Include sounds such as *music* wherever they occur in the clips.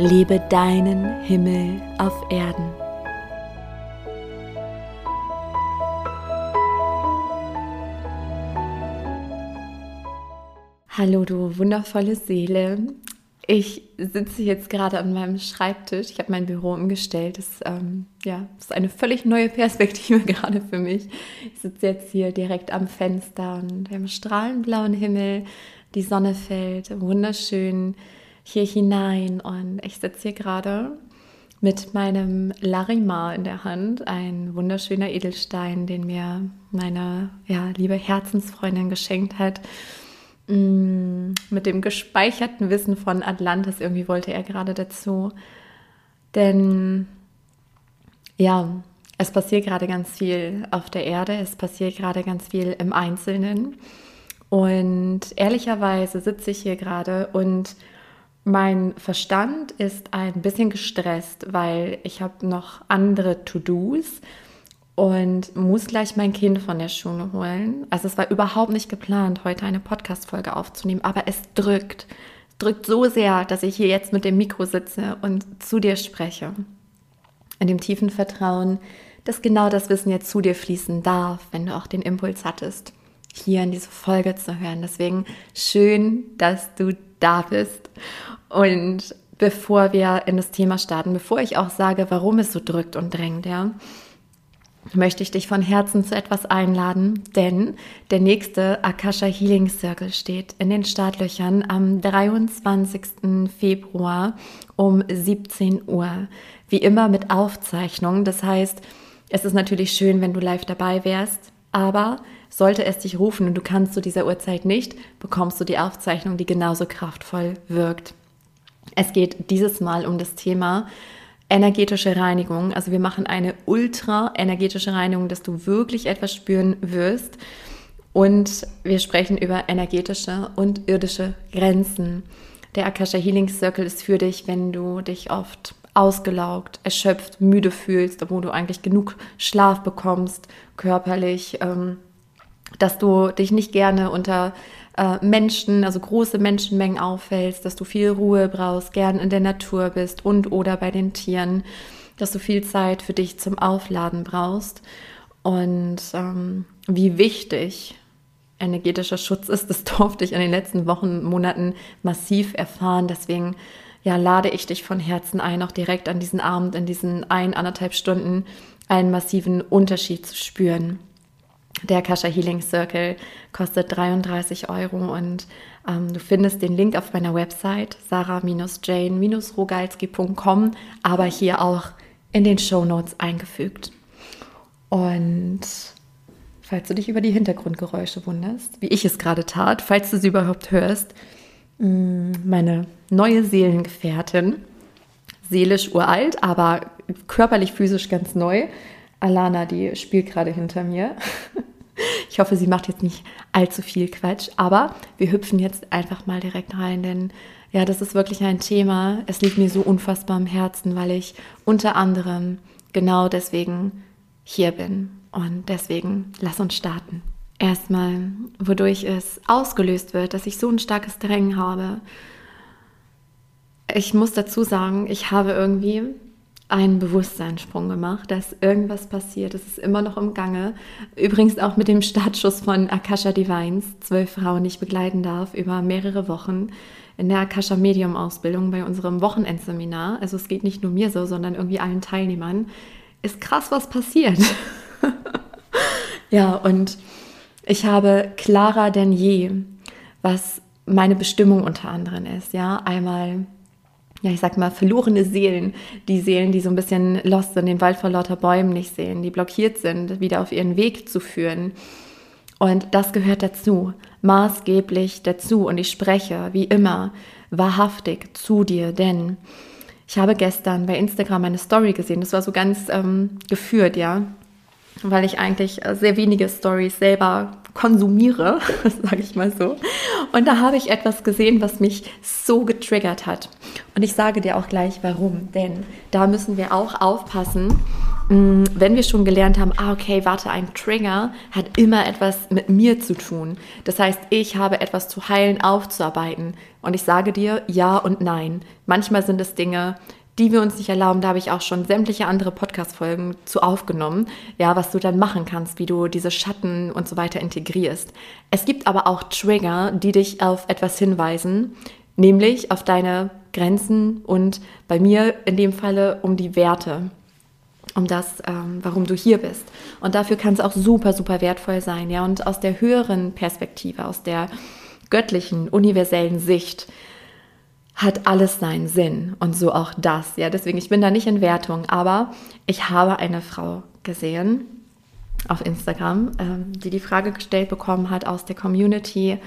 Lebe deinen Himmel auf Erden. Hallo du wundervolle Seele. Ich sitze jetzt gerade an meinem Schreibtisch. Ich habe mein Büro umgestellt. Das, ähm, ja, ist eine völlig neue Perspektive *laughs* gerade für mich. Ich sitze jetzt hier direkt am Fenster und wir haben strahlend blauen Himmel. Die Sonne fällt wunderschön hier hinein und ich sitze hier gerade mit meinem Larimar in der Hand, ein wunderschöner Edelstein, den mir meine ja, liebe Herzensfreundin geschenkt hat. Mm, mit dem gespeicherten Wissen von Atlantis, irgendwie wollte er gerade dazu. Denn ja, es passiert gerade ganz viel auf der Erde, es passiert gerade ganz viel im Einzelnen. Und ehrlicherweise sitze ich hier gerade und mein Verstand ist ein bisschen gestresst, weil ich habe noch andere To-Dos und muss gleich mein Kind von der Schule holen. Also es war überhaupt nicht geplant, heute eine Podcast-Folge aufzunehmen, aber es drückt. Es drückt so sehr, dass ich hier jetzt mit dem Mikro sitze und zu dir spreche. In dem tiefen Vertrauen, dass genau das Wissen jetzt zu dir fließen darf, wenn du auch den Impuls hattest, hier in diese Folge zu hören. Deswegen schön, dass du da bist. Und bevor wir in das Thema starten, bevor ich auch sage, warum es so drückt und drängt, ja, möchte ich dich von Herzen zu etwas einladen, denn der nächste Akasha Healing Circle steht in den Startlöchern am 23. Februar um 17 Uhr. Wie immer mit Aufzeichnung. Das heißt, es ist natürlich schön, wenn du live dabei wärst, aber sollte es dich rufen und du kannst zu dieser Uhrzeit nicht, bekommst du die Aufzeichnung, die genauso kraftvoll wirkt. Es geht dieses Mal um das Thema energetische Reinigung. Also wir machen eine ultra energetische Reinigung, dass du wirklich etwas spüren wirst. Und wir sprechen über energetische und irdische Grenzen. Der Akasha Healing Circle ist für dich, wenn du dich oft ausgelaugt, erschöpft, müde fühlst, obwohl du eigentlich genug Schlaf bekommst, körperlich, ähm, dass du dich nicht gerne unter äh, Menschen, also große Menschenmengen auffällst, dass du viel Ruhe brauchst, gern in der Natur bist und oder bei den Tieren, dass du viel Zeit für dich zum Aufladen brauchst und ähm, wie wichtig energetischer Schutz ist, das *laughs* durfte ich in den letzten Wochen, Monaten massiv erfahren. Deswegen ja, lade ich dich von Herzen ein, auch direkt an diesen Abend, in diesen ein, anderthalb Stunden einen massiven Unterschied zu spüren. Der Kasha Healing Circle kostet 33 Euro und ähm, du findest den Link auf meiner Website sarah-jane-rogalski.com, aber hier auch in den Show Notes eingefügt. Und falls du dich über die Hintergrundgeräusche wunderst, wie ich es gerade tat, falls du sie überhaupt hörst, mm, meine neue Seelengefährtin, seelisch uralt, aber körperlich, physisch ganz neu, Alana, die spielt gerade hinter mir. Ich hoffe, sie macht jetzt nicht allzu viel Quatsch, aber wir hüpfen jetzt einfach mal direkt rein, denn ja, das ist wirklich ein Thema. Es liegt mir so unfassbar am Herzen, weil ich unter anderem genau deswegen hier bin. Und deswegen lass uns starten. Erstmal, wodurch es ausgelöst wird, dass ich so ein starkes Drängen habe. Ich muss dazu sagen, ich habe irgendwie einen Bewusstseinssprung gemacht, dass irgendwas passiert. Es ist immer noch im Gange. Übrigens auch mit dem Startschuss von Akasha Divines, zwölf Frauen, die ich begleiten darf, über mehrere Wochen in der Akasha Medium Ausbildung bei unserem Wochenendseminar. Also es geht nicht nur mir so, sondern irgendwie allen Teilnehmern. Ist krass, was passiert. *laughs* ja, und ich habe klarer denn je, was meine Bestimmung unter anderem ist. Ja, einmal ja, ich sag mal, verlorene Seelen, die Seelen, die so ein bisschen lost sind, den Wald vor lauter Bäumen nicht sehen, die blockiert sind, wieder auf ihren Weg zu führen. Und das gehört dazu, maßgeblich dazu. Und ich spreche, wie immer, wahrhaftig zu dir, denn Ich habe gestern bei Instagram eine Story gesehen, das war so ganz ähm, geführt, ja, weil ich eigentlich äh, sehr wenige Stories selber konsumiere, *laughs* sage ich mal so. Und da habe ich etwas gesehen, was mich so getriggert hat. Und ich sage dir auch gleich warum, denn da müssen wir auch aufpassen, mm, wenn wir schon gelernt haben, ah, okay, warte, ein Trigger hat immer etwas mit mir zu tun. Das heißt, ich habe etwas zu heilen, aufzuarbeiten. Und ich sage dir ja und nein. Manchmal sind es Dinge, die wir uns nicht erlauben. Da habe ich auch schon sämtliche andere Podcast-Folgen zu aufgenommen, ja, was du dann machen kannst, wie du diese Schatten und so weiter integrierst. Es gibt aber auch Trigger, die dich auf etwas hinweisen, nämlich auf deine Grenzen und bei mir in dem Falle um die Werte um das, ähm, warum du hier bist. Und dafür kann es auch super, super wertvoll sein, ja. Und aus der höheren Perspektive, aus der göttlichen, universellen Sicht, hat alles seinen Sinn und so auch das. Ja, deswegen, ich bin da nicht in Wertung, aber ich habe eine Frau gesehen auf Instagram, ähm, die die Frage gestellt bekommen hat aus der Community,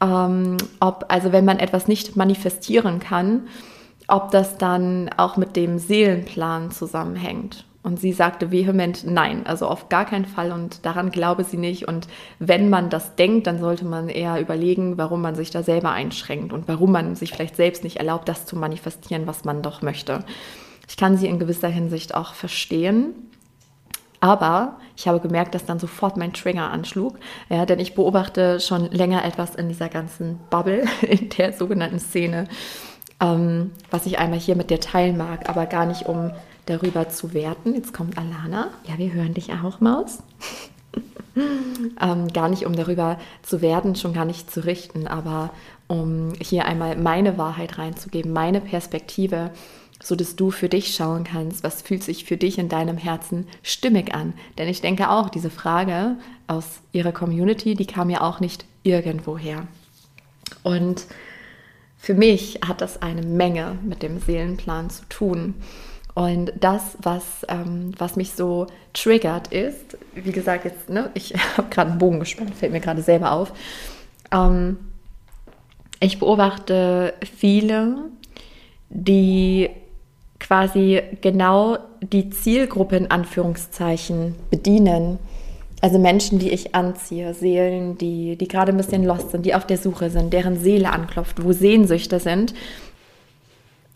ähm, ob, also wenn man etwas nicht manifestieren kann, ob das dann auch mit dem Seelenplan zusammenhängt. Und sie sagte vehement nein, also auf gar keinen Fall und daran glaube sie nicht. Und wenn man das denkt, dann sollte man eher überlegen, warum man sich da selber einschränkt und warum man sich vielleicht selbst nicht erlaubt, das zu manifestieren, was man doch möchte. Ich kann sie in gewisser Hinsicht auch verstehen. Aber ich habe gemerkt, dass dann sofort mein Trigger anschlug, ja, denn ich beobachte schon länger etwas in dieser ganzen Bubble, *laughs* in der sogenannten Szene, ähm, was ich einmal hier mit dir teilen mag, aber gar nicht um darüber zu werten. Jetzt kommt Alana. Ja, wir hören dich auch, Maus. *laughs* ähm, gar nicht, um darüber zu werden, schon gar nicht zu richten, aber um hier einmal meine Wahrheit reinzugeben, meine Perspektive, so dass du für dich schauen kannst, was fühlt sich für dich in deinem Herzen stimmig an. Denn ich denke auch, diese Frage aus ihrer Community, die kam ja auch nicht irgendwoher. Und für mich hat das eine Menge mit dem Seelenplan zu tun. Und das, was, ähm, was mich so triggert, ist, wie gesagt, jetzt, ne, ich *laughs* habe gerade einen Bogen gespannt, fällt mir gerade selber auf. Ähm, ich beobachte viele, die quasi genau die Zielgruppe in Anführungszeichen bedienen. Also Menschen, die ich anziehe, Seelen, die, die gerade ein bisschen lost sind, die auf der Suche sind, deren Seele anklopft, wo Sehnsüchte sind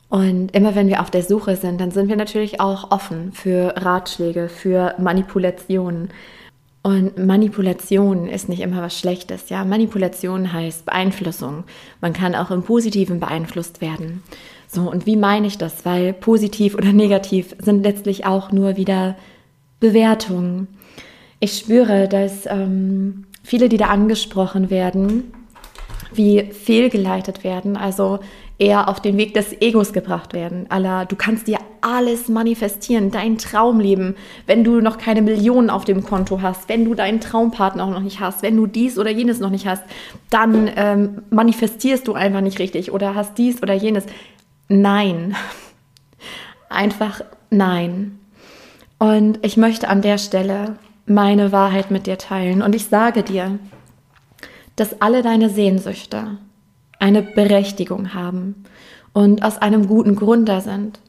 und immer wenn wir auf der Suche sind, dann sind wir natürlich auch offen für Ratschläge, für Manipulationen. Und Manipulation ist nicht immer was Schlechtes. Ja, Manipulation heißt Beeinflussung. Man kann auch im Positiven beeinflusst werden. So, und wie meine ich das? Weil positiv oder negativ sind letztlich auch nur wieder Bewertungen. Ich spüre, dass ähm, viele, die da angesprochen werden, wie fehlgeleitet werden. Also eher auf den Weg des Egos gebracht werden. Allah, du kannst dir alles manifestieren, dein Traumleben, wenn du noch keine Millionen auf dem Konto hast, wenn du deinen Traumpartner auch noch nicht hast, wenn du dies oder jenes noch nicht hast, dann ähm, manifestierst du einfach nicht richtig oder hast dies oder jenes. Nein. *laughs* Einfach nein. Und ich möchte an der Stelle meine Wahrheit mit dir teilen. Und ich sage dir, dass alle deine Sehnsüchte, eine Berechtigung haben und aus einem guten Grund da sind.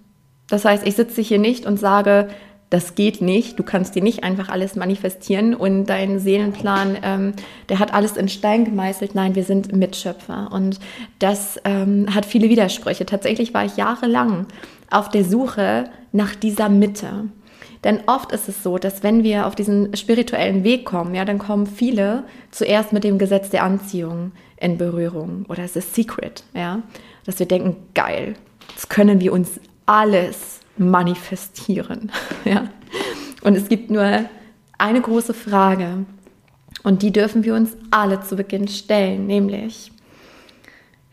Das heißt, ich sitze hier nicht und sage, das geht nicht, du kannst dir nicht einfach alles manifestieren und dein Seelenplan, ähm, der hat alles in Stein gemeißelt. Nein, wir sind Mitschöpfer und das ähm, hat viele Widersprüche. Tatsächlich war ich jahrelang auf der Suche nach dieser Mitte. Denn oft ist es so, dass wenn wir auf diesen spirituellen Weg kommen, ja, dann kommen viele zuerst mit dem Gesetz der Anziehung in Berührung oder es ist Secret, ja, dass wir denken, geil, jetzt können wir uns alles manifestieren, *laughs* ja. Und es gibt nur eine große Frage und die dürfen wir uns alle zu Beginn stellen, nämlich,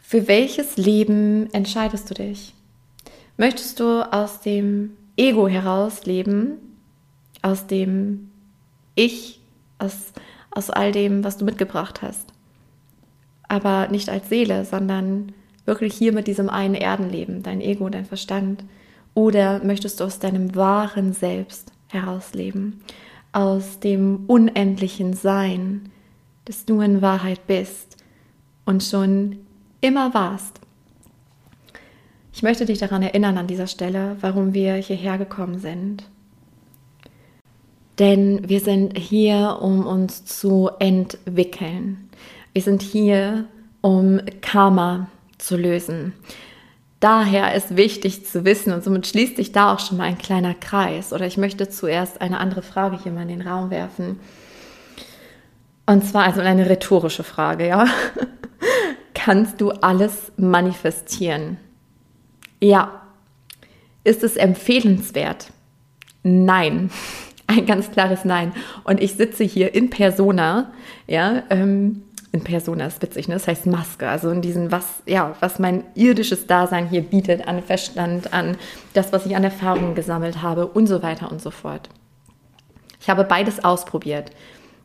für welches Leben entscheidest du dich? Möchtest du aus dem Ego heraus leben, aus dem Ich, aus, aus all dem, was du mitgebracht hast. Aber nicht als Seele, sondern wirklich hier mit diesem einen Erdenleben, dein Ego, dein Verstand. Oder möchtest du aus deinem wahren Selbst herausleben, aus dem unendlichen Sein, das du in Wahrheit bist und schon immer warst. Ich möchte dich daran erinnern an dieser Stelle, warum wir hierher gekommen sind. Denn wir sind hier, um uns zu entwickeln. Wir sind hier, um Karma zu lösen. Daher ist wichtig zu wissen, und somit schließt sich da auch schon mal ein kleiner Kreis. Oder ich möchte zuerst eine andere Frage hier mal in den Raum werfen. Und zwar also eine rhetorische Frage, ja. *laughs* Kannst du alles manifestieren? Ja. Ist es empfehlenswert? Nein. *laughs* Ein ganz klares Nein. Und ich sitze hier in Persona, ja, ähm, in Persona ist witzig, ne? Das heißt Maske, also in diesem, was, ja, was mein irdisches Dasein hier bietet, an Verstand, an das, was ich an Erfahrungen gesammelt habe und so weiter und so fort. Ich habe beides ausprobiert.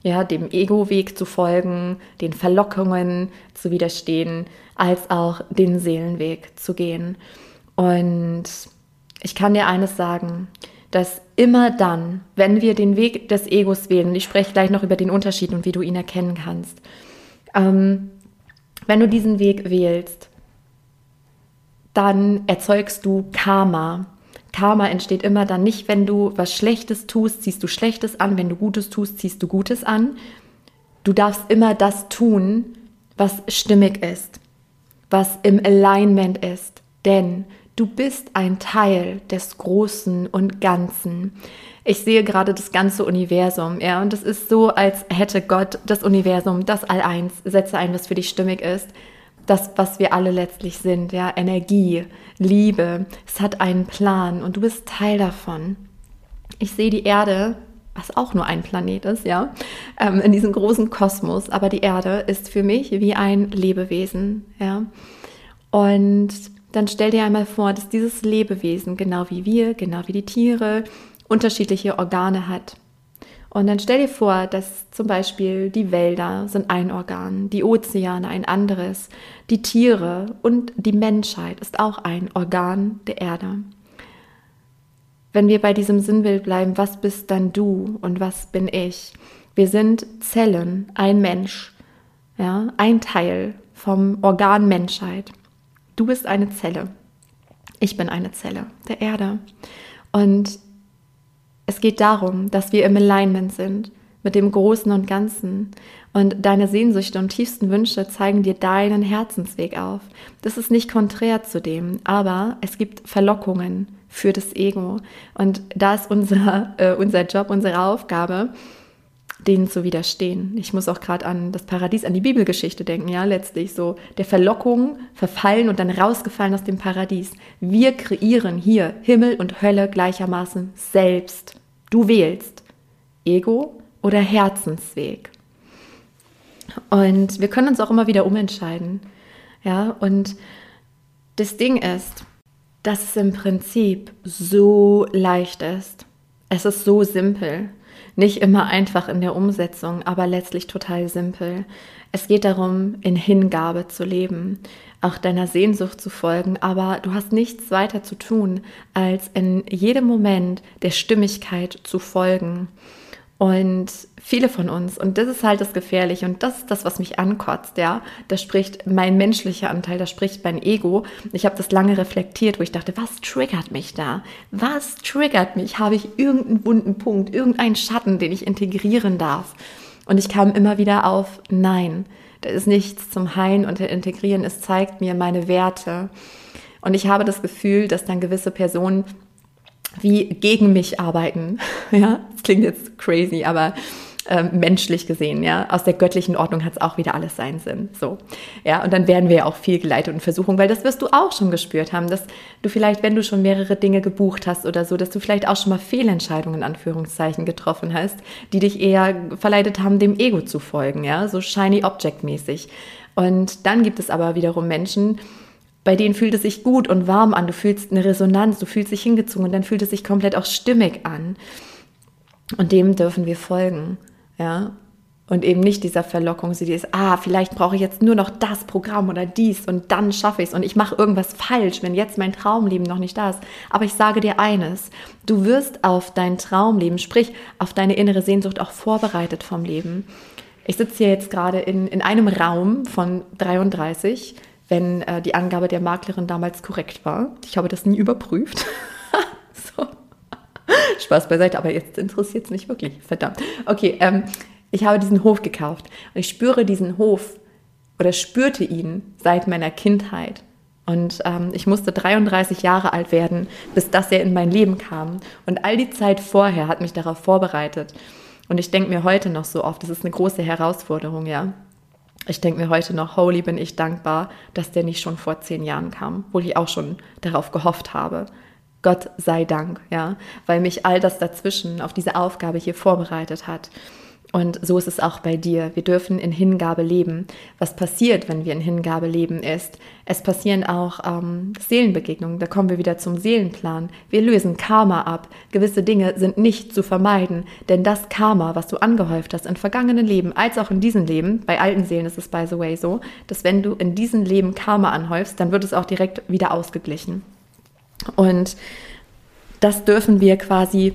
Ja, dem Ego-Weg zu folgen, den Verlockungen zu widerstehen, als auch den Seelenweg zu gehen. Und ich kann dir eines sagen, dass immer dann, wenn wir den Weg des Egos wählen, ich spreche gleich noch über den Unterschied und wie du ihn erkennen kannst, ähm, wenn du diesen Weg wählst, dann erzeugst du Karma. Karma entsteht immer dann nicht, wenn du was Schlechtes tust, ziehst du Schlechtes an, wenn du Gutes tust, ziehst du Gutes an. Du darfst immer das tun, was stimmig ist, was im Alignment ist, denn du bist ein Teil des Großen und Ganzen. Ich sehe gerade das ganze Universum, ja, und es ist so, als hätte Gott das Universum, das All-Eins, setze ein, was für dich stimmig ist, das, was wir alle letztlich sind, ja, Energie, Liebe, es hat einen Plan und du bist Teil davon. Ich sehe die Erde, was auch nur ein Planet ist, ja, ähm, in diesem großen Kosmos, aber die Erde ist für mich wie ein Lebewesen, ja, und dann stell dir einmal vor, dass dieses Lebewesen, genau wie wir, genau wie die Tiere, unterschiedliche Organe hat. Und dann stell dir vor, dass zum Beispiel die Wälder sind ein Organ, die Ozeane ein anderes, die Tiere und die Menschheit ist auch ein Organ der Erde. Wenn wir bei diesem Sinnbild bleiben, was bist dann du und was bin ich? Wir sind Zellen, ein Mensch, ja, ein Teil vom Organ Menschheit. Du bist eine Zelle. Ich bin eine Zelle der Erde. Und es geht darum, dass wir im Alignment sind mit dem Großen und Ganzen. Und deine Sehnsüchte und tiefsten Wünsche zeigen dir deinen Herzensweg auf. Das ist nicht konträr zu dem, aber es gibt Verlockungen für das Ego. Und da ist unser, *laughs* äh, unser Job, unsere Aufgabe, denen zu widerstehen. Ich muss auch gerade an das Paradies, an die Bibelgeschichte denken, ja, letztlich so der Verlockung verfallen und dann rausgefallen aus dem Paradies. Wir kreieren hier Himmel und Hölle gleichermaßen selbst. Du wählst Ego oder Herzensweg. Und wir können uns auch immer wieder umentscheiden. Ja, und das Ding ist, dass es im Prinzip so leicht ist. Es ist so simpel. Nicht immer einfach in der Umsetzung, aber letztlich total simpel. Es geht darum, in Hingabe zu leben, auch deiner Sehnsucht zu folgen, aber du hast nichts weiter zu tun, als in jedem Moment der Stimmigkeit zu folgen. Und viele von uns, und das ist halt das Gefährliche und das ist das, was mich ankotzt, ja, da spricht mein menschlicher Anteil, da spricht mein Ego. Ich habe das lange reflektiert, wo ich dachte, was triggert mich da? Was triggert mich? Habe ich irgendeinen wunden Punkt, irgendeinen Schatten, den ich integrieren darf? Und ich kam immer wieder auf, nein, da ist nichts zum Heilen und Integrieren, es zeigt mir meine Werte. Und ich habe das Gefühl, dass dann gewisse Personen wie gegen mich arbeiten. *laughs* Ja, das klingt jetzt crazy, aber ähm, menschlich gesehen, ja, aus der göttlichen Ordnung hat es auch wieder alles seinen Sinn. So, ja, und dann werden wir ja auch viel geleitet und Versuchung, weil das wirst du auch schon gespürt haben, dass du vielleicht, wenn du schon mehrere Dinge gebucht hast oder so, dass du vielleicht auch schon mal Fehlentscheidungen in Anführungszeichen getroffen hast, die dich eher verleitet haben, dem Ego zu folgen, ja, so shiny object mäßig. Und dann gibt es aber wiederum Menschen, bei denen fühlt es sich gut und warm an, du fühlst eine Resonanz, du fühlst dich hingezogen und dann fühlt es sich komplett auch stimmig an. Und dem dürfen wir folgen, ja. Und eben nicht dieser Verlockung, sie ist, ah, vielleicht brauche ich jetzt nur noch das Programm oder dies und dann schaffe ich es und ich mache irgendwas falsch, wenn jetzt mein Traumleben noch nicht da ist. Aber ich sage dir eines, du wirst auf dein Traumleben, sprich auf deine innere Sehnsucht auch vorbereitet vom Leben. Ich sitze hier jetzt gerade in, in einem Raum von 33 wenn äh, die Angabe der Maklerin damals korrekt war. Ich habe das nie überprüft. *laughs* so. Spaß beiseite, aber jetzt interessiert es mich wirklich. Verdammt. Okay, ähm, ich habe diesen Hof gekauft und ich spüre diesen Hof oder spürte ihn seit meiner Kindheit. Und ähm, ich musste 33 Jahre alt werden, bis das er in mein Leben kam. Und all die Zeit vorher hat mich darauf vorbereitet. Und ich denke mir heute noch so oft, das ist eine große Herausforderung, ja. Ich denke mir heute noch, holy bin ich dankbar, dass der nicht schon vor zehn Jahren kam, obwohl ich auch schon darauf gehofft habe. Gott sei Dank, ja, weil mich all das dazwischen auf diese Aufgabe hier vorbereitet hat. Und so ist es auch bei dir. Wir dürfen in Hingabe leben. Was passiert, wenn wir in Hingabe leben, ist, es passieren auch ähm, Seelenbegegnungen. Da kommen wir wieder zum Seelenplan. Wir lösen Karma ab. Gewisse Dinge sind nicht zu vermeiden, denn das Karma, was du angehäuft hast in vergangenen Leben, als auch in diesem Leben, bei alten Seelen ist es by the way so, dass wenn du in diesem Leben Karma anhäufst, dann wird es auch direkt wieder ausgeglichen. Und das dürfen wir quasi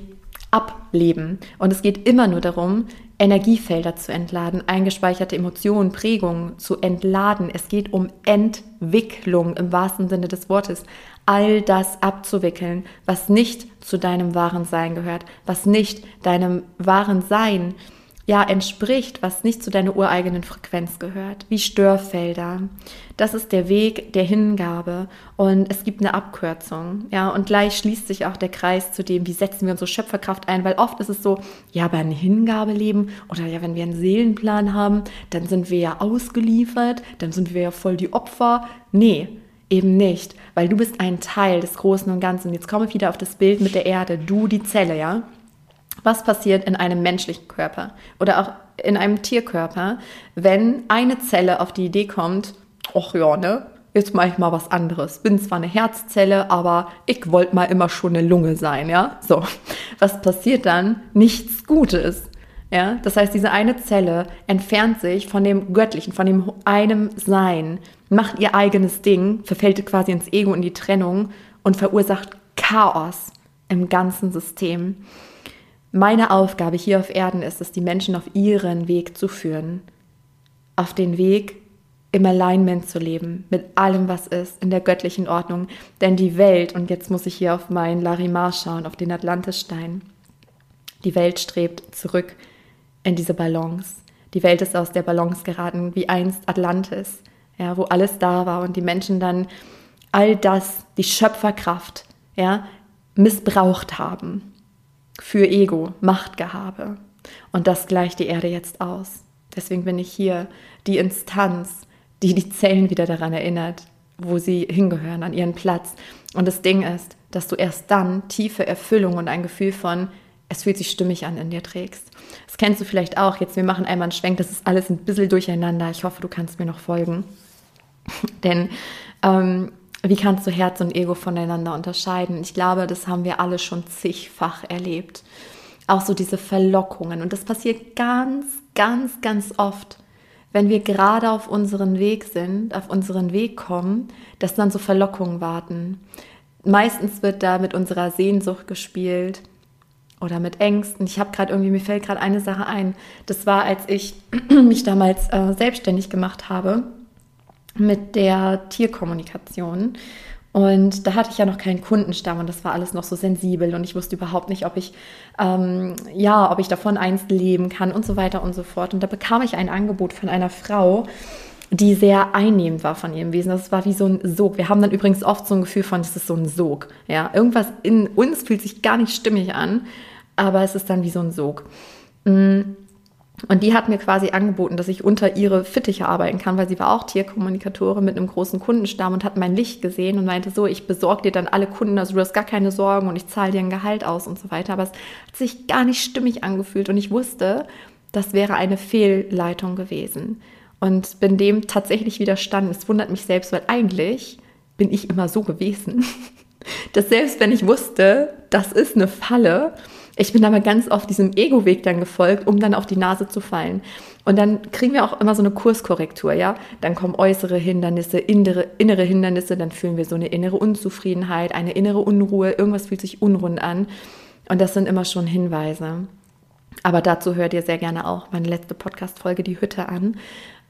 ableben. Und es geht immer nur darum, Energiefelder zu entladen, eingespeicherte Emotionen, Prägungen zu entladen. Es geht um Entwicklung im wahrsten Sinne des Wortes. All das abzuwickeln, was nicht zu deinem wahren Sein gehört, was nicht deinem wahren Sein ja, entspricht, was nicht zu deiner ureigenen Frequenz gehört, wie Störfelder. Das ist der Weg der Hingabe und es gibt eine Abkürzung, ja, und gleich schließt sich auch der Kreis zu dem, wie setzen wir unsere Schöpferkraft ein, weil oft ist es so, ja, bei einem Hingabeleben oder ja, wenn wir einen Seelenplan haben, dann sind wir ja ausgeliefert, dann sind wir ja voll die Opfer. Nee, eben nicht, weil du bist ein Teil des Großen und Ganzen. Jetzt komme ich wieder auf das Bild mit der Erde, du die Zelle, ja was passiert in einem menschlichen Körper oder auch in einem Tierkörper, wenn eine Zelle auf die Idee kommt, ach ja, ne, jetzt mache ich mal was anderes. Bin zwar eine Herzzelle, aber ich wollte mal immer schon eine Lunge sein, ja? So, was passiert dann? Nichts Gutes. Ja, das heißt, diese eine Zelle entfernt sich von dem Göttlichen, von dem einem Sein, macht ihr eigenes Ding, verfällt quasi ins Ego, in die Trennung und verursacht Chaos im ganzen System. Meine Aufgabe hier auf Erden ist es, die Menschen auf ihren Weg zu führen. Auf den Weg, im Alignment zu leben, mit allem, was ist, in der göttlichen Ordnung. Denn die Welt, und jetzt muss ich hier auf meinen Larimar schauen, auf den Atlantisstein, die Welt strebt zurück in diese Balance. Die Welt ist aus der Balance geraten, wie einst Atlantis, ja, wo alles da war und die Menschen dann all das, die Schöpferkraft, ja, missbraucht haben für Ego, Machtgehabe. Und das gleicht die Erde jetzt aus. Deswegen bin ich hier die Instanz, die die Zellen wieder daran erinnert, wo sie hingehören, an ihren Platz. Und das Ding ist, dass du erst dann tiefe Erfüllung und ein Gefühl von, es fühlt sich stimmig an in dir trägst. Das kennst du vielleicht auch. Jetzt, wir machen einmal einen Schwenk, das ist alles ein bisschen durcheinander. Ich hoffe, du kannst mir noch folgen. *laughs* Denn ähm, wie kannst du Herz und Ego voneinander unterscheiden? Ich glaube, das haben wir alle schon zigfach erlebt. Auch so diese Verlockungen. Und das passiert ganz, ganz, ganz oft, wenn wir gerade auf unseren Weg sind, auf unseren Weg kommen, dass dann so Verlockungen warten. Meistens wird da mit unserer Sehnsucht gespielt oder mit Ängsten. Ich habe gerade irgendwie, mir fällt gerade eine Sache ein. Das war, als ich *clears throat* mich damals äh, selbstständig gemacht habe mit der Tierkommunikation. Und da hatte ich ja noch keinen Kundenstamm und das war alles noch so sensibel und ich wusste überhaupt nicht, ob ich, ähm, ja, ob ich davon einst leben kann und so weiter und so fort. Und da bekam ich ein Angebot von einer Frau, die sehr einnehmend war von ihrem Wesen. Das war wie so ein Sog. Wir haben dann übrigens oft so ein Gefühl von, das ist so ein Sog. Ja, irgendwas in uns fühlt sich gar nicht stimmig an, aber es ist dann wie so ein Sog. Mhm. Und die hat mir quasi angeboten, dass ich unter ihre Fittiche arbeiten kann, weil sie war auch Tierkommunikatorin mit einem großen Kundenstamm und hat mein Licht gesehen und meinte so, ich besorge dir dann alle Kunden, also du hast gar keine Sorgen und ich zahle dir ein Gehalt aus und so weiter. Aber es hat sich gar nicht stimmig angefühlt und ich wusste, das wäre eine Fehlleitung gewesen. Und bin dem tatsächlich widerstanden. Es wundert mich selbst, weil eigentlich bin ich immer so gewesen, *laughs* dass selbst wenn ich wusste, das ist eine Falle, ich bin aber ganz oft diesem Ego-Weg dann gefolgt, um dann auf die Nase zu fallen. Und dann kriegen wir auch immer so eine Kurskorrektur, ja. Dann kommen äußere Hindernisse, innere, innere Hindernisse, dann fühlen wir so eine innere Unzufriedenheit, eine innere Unruhe, irgendwas fühlt sich unrund an. Und das sind immer schon Hinweise. Aber dazu hört ihr sehr gerne auch meine letzte Podcast-Folge, die Hütte, an.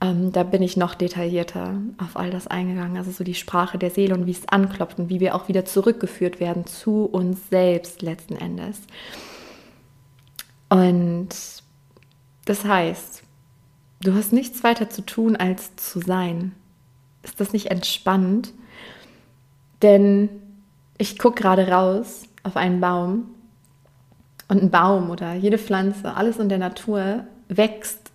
ähm, da bin ich noch detaillierter auf all das eingegangen. Also so die Sprache der Seele und wie es anklopft und wie wir auch wieder zurückgeführt werden zu uns selbst letzten Endes. Und das heißt, du hast nichts weiter zu tun, als zu sein. Ist das nicht entspannend? Denn ich gucke gerade raus auf einen Baum und ein Baum oder jede Pflanze, alles in der Natur wächst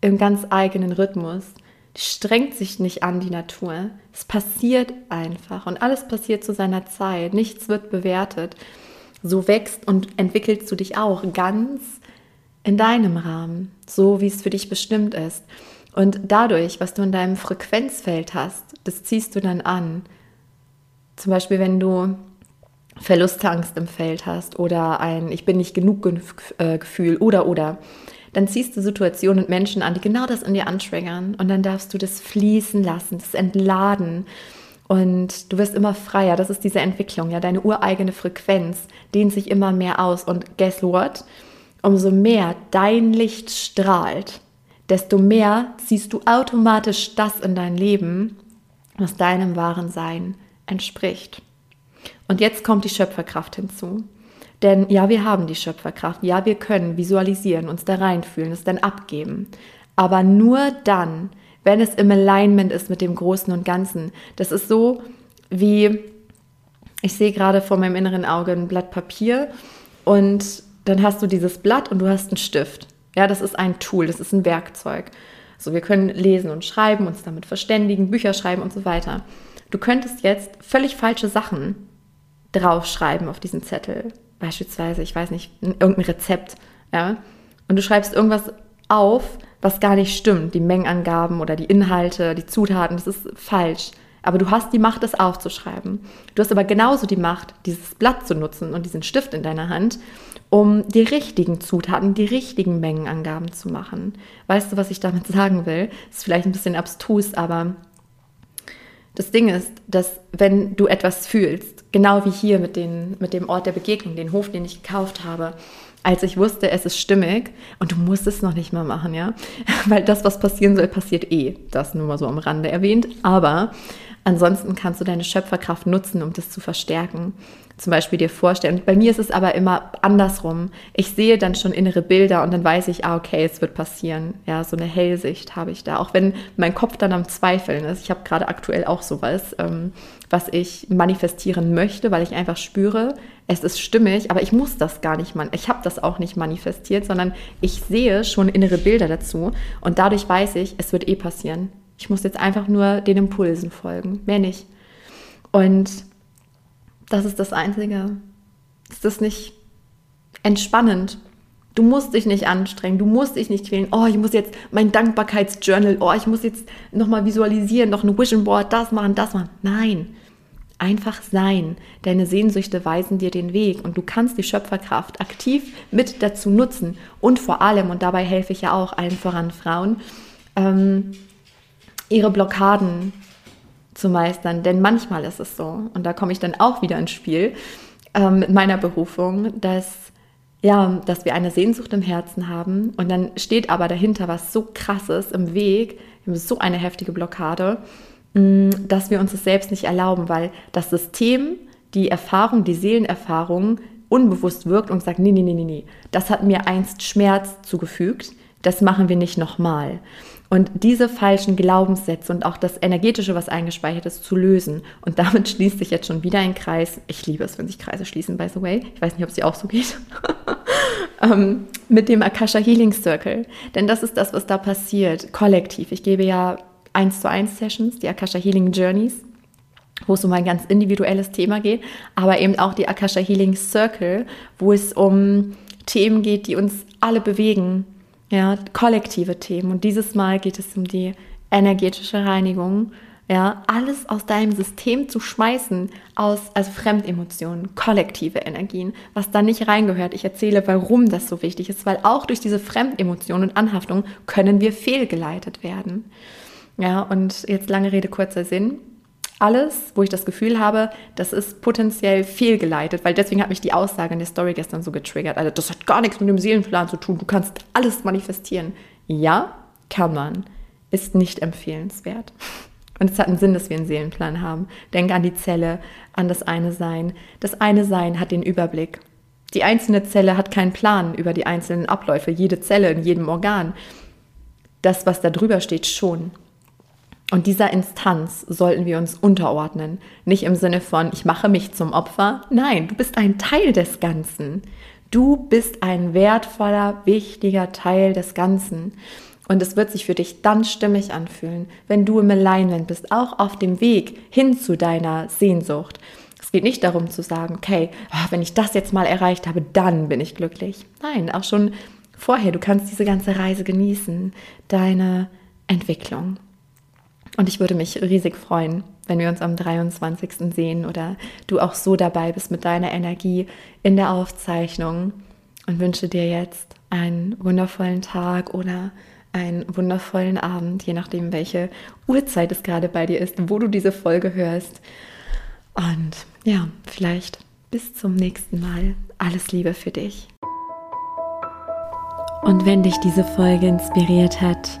im ganz eigenen Rhythmus. Die strengt sich nicht an, die Natur. Es passiert einfach und alles passiert zu seiner Zeit. Nichts wird bewertet. So wächst und entwickelst du dich auch ganz in deinem Rahmen, so wie es für dich bestimmt ist. Und dadurch, was du in deinem Frequenzfeld hast, das ziehst du dann an. Zum Beispiel, wenn du Verlustangst im Feld hast oder ein Ich bin nicht genug äh, Gefühl oder oder dann ziehst du Situationen und Menschen an, die genau das in dir antriggern. Und dann darfst du das fließen lassen, das entladen. Und du wirst immer freier. Das ist diese Entwicklung, ja. Deine ureigene Frequenz dehnt sich immer mehr aus. Und guess what? Umso mehr dein Licht strahlt, desto mehr ziehst du automatisch das in dein Leben, was deinem wahren Sein entspricht. Und jetzt kommt die Schöpferkraft hinzu. Denn ja, wir haben die Schöpferkraft, ja, wir können visualisieren, uns da reinfühlen, es dann abgeben. Aber nur dann, wenn es im Alignment ist mit dem Großen und Ganzen. Das ist so wie, ich sehe gerade vor meinem inneren Auge ein Blatt Papier und dann hast du dieses Blatt und du hast einen Stift. Ja, das ist ein Tool, das ist ein Werkzeug. So, wir können lesen und schreiben, uns damit verständigen, Bücher schreiben und so weiter. Du könntest jetzt völlig falsche Sachen draufschreiben auf diesen Zettel beispielsweise, ich weiß nicht, irgendein Rezept, ja, und du schreibst irgendwas auf, was gar nicht stimmt, die Mengenangaben oder die Inhalte, die Zutaten, das ist falsch. Aber du hast die Macht, das aufzuschreiben. Du hast aber genauso die Macht, dieses Blatt zu nutzen und diesen Stift in deiner Hand, um die richtigen Zutaten, die richtigen Mengenangaben zu machen. Weißt du, was ich damit *laughs* sagen will? Das ist vielleicht ein bisschen abstrus, aber das Ding ist, dass wenn du etwas fühlst, genau wie hier mit, den, mit dem Ort der Begegnung, den Hof, den ich gekauft habe, als ich wusste, es ist stimmig und du musst es noch nicht mal machen, ja, *laughs* weil das, was passieren soll, passiert eh. Das nur mal so am Rande erwähnt. Aber ansonsten kannst du deine Schöpferkraft nutzen, um das zu verstärken zum Beispiel dir vorstellen. Bei mir ist es aber immer andersrum. Ich sehe dann schon innere Bilder und dann weiß ich, ah, okay, es wird passieren. Ja, so eine Hellsicht habe ich da. Auch wenn mein Kopf dann am Zweifeln ist. Ich habe gerade aktuell auch sowas, ähm, was ich manifestieren möchte, weil ich einfach spüre, es ist stimmig, aber ich muss das gar nicht, man ich habe das auch nicht manifestiert, sondern ich sehe schon innere Bilder dazu und dadurch weiß ich, es wird eh passieren. Ich muss jetzt einfach nur den Impulsen folgen, mehr nicht. Und das ist das Einzige. Ist das nicht entspannend? Du musst dich nicht anstrengen, du musst dich nicht quälen. Oh, ich muss jetzt mein Dankbarkeitsjournal, oh, ich muss jetzt nochmal visualisieren, noch ein Vision Board, das machen, das machen. Nein, einfach sein. Deine Sehnsüchte weisen dir den Weg und du kannst die Schöpferkraft aktiv mit dazu nutzen. Und vor allem, und dabei helfe ich ja auch allen voran Frauen, ähm, ihre Blockaden zu meistern. Denn manchmal ist es so, und da komme ich dann auch wieder ins Spiel ähm, mit meiner Berufung, dass ja, dass wir eine Sehnsucht im Herzen haben und dann steht aber dahinter was so krasses im Weg, so eine heftige Blockade, mm, dass wir uns das selbst nicht erlauben, weil das System, die Erfahrung, die Seelenerfahrung unbewusst wirkt und sagt, nee, nee, nee, nee, nee, das hat mir einst Schmerz zugefügt, das machen wir nicht nochmal. Und diese falschen Glaubenssätze und auch das Energetische, was eingespeichert ist, zu lösen. Und damit *laughs* schließt sich jetzt schon wieder ein Kreis. Ich liebe es, wenn sich Kreise schließen, by the way. Ich weiß nicht, ob es dir auch so geht. *laughs* ähm, mit dem Akasha Healing Circle. Denn das ist das, was da passiert, kollektiv. Ich gebe ja 1 zu 1 Sessions, die Akasha Healing Journeys wo es um ein ganz individuelles Thema geht, aber eben auch die Akasha Healing Circle, wo es um Themen geht, die uns alle bewegen, ja, kollektive Themen. Und dieses Mal geht es um die energetische Reinigung, ja, alles aus deinem System zu schmeißen, aus, also Fremdemotionen, kollektive Energien, was da nicht reingehört. Ich erzähle, warum das so wichtig ist, weil auch durch diese Fremdemotionen und Anhaftung können wir fehlgeleitet werden. Ja, und jetzt lange Rede, kurzer Sinn alles, wo ich das Gefühl habe, das ist potenziell fehlgeleitet, weil deswegen hat mich die Aussage in der Story gestern so getriggert. Also das hat gar nichts mit dem Seelenplan zu tun. Du kannst alles manifestieren. Ja, kann man. ist nicht empfehlenswert. *laughs* Und es hat einen Sinn, dass wir einen Seelenplan haben. Denk an die Zelle, an das eine Sein. Das eine Sein hat den Überblick. Die einzelne Zelle hat keinen Plan über die einzelnen Abläufe, jede Zelle in jedem Organ. Das, was da drüber steht, schon. Und dieser Instanz sollten wir uns unterordnen. Nicht im Sinne von, ich mache mich zum Opfer. Nein, du bist ein Teil des Ganzen. Du bist ein wertvoller, wichtiger Teil des Ganzen. Und es wird sich für dich dann stimmig anfühlen, wenn du im Alignment bist, auch auf dem Weg hin zu deiner Sehnsucht. Es geht nicht darum zu sagen, okay, ah, wenn ich das jetzt mal erreicht habe, dann bin ich glücklich. Nein, auch schon vorher, du kannst diese ganze Reise genießen, deine Entwicklung. Und ich würde mich riesig freuen, wenn wir uns am 23. sehen oder du auch so dabei bist mit deiner Energie in der Aufzeichnung und wünsche dir jetzt einen wundervollen Tag oder einen wundervollen Abend, je nachdem, welche Uhrzeit es gerade bei dir ist, wo du diese Folge hörst. Und ja, vielleicht bis zum nächsten Mal. Alles Liebe für dich. Und wenn dich diese Folge inspiriert hat,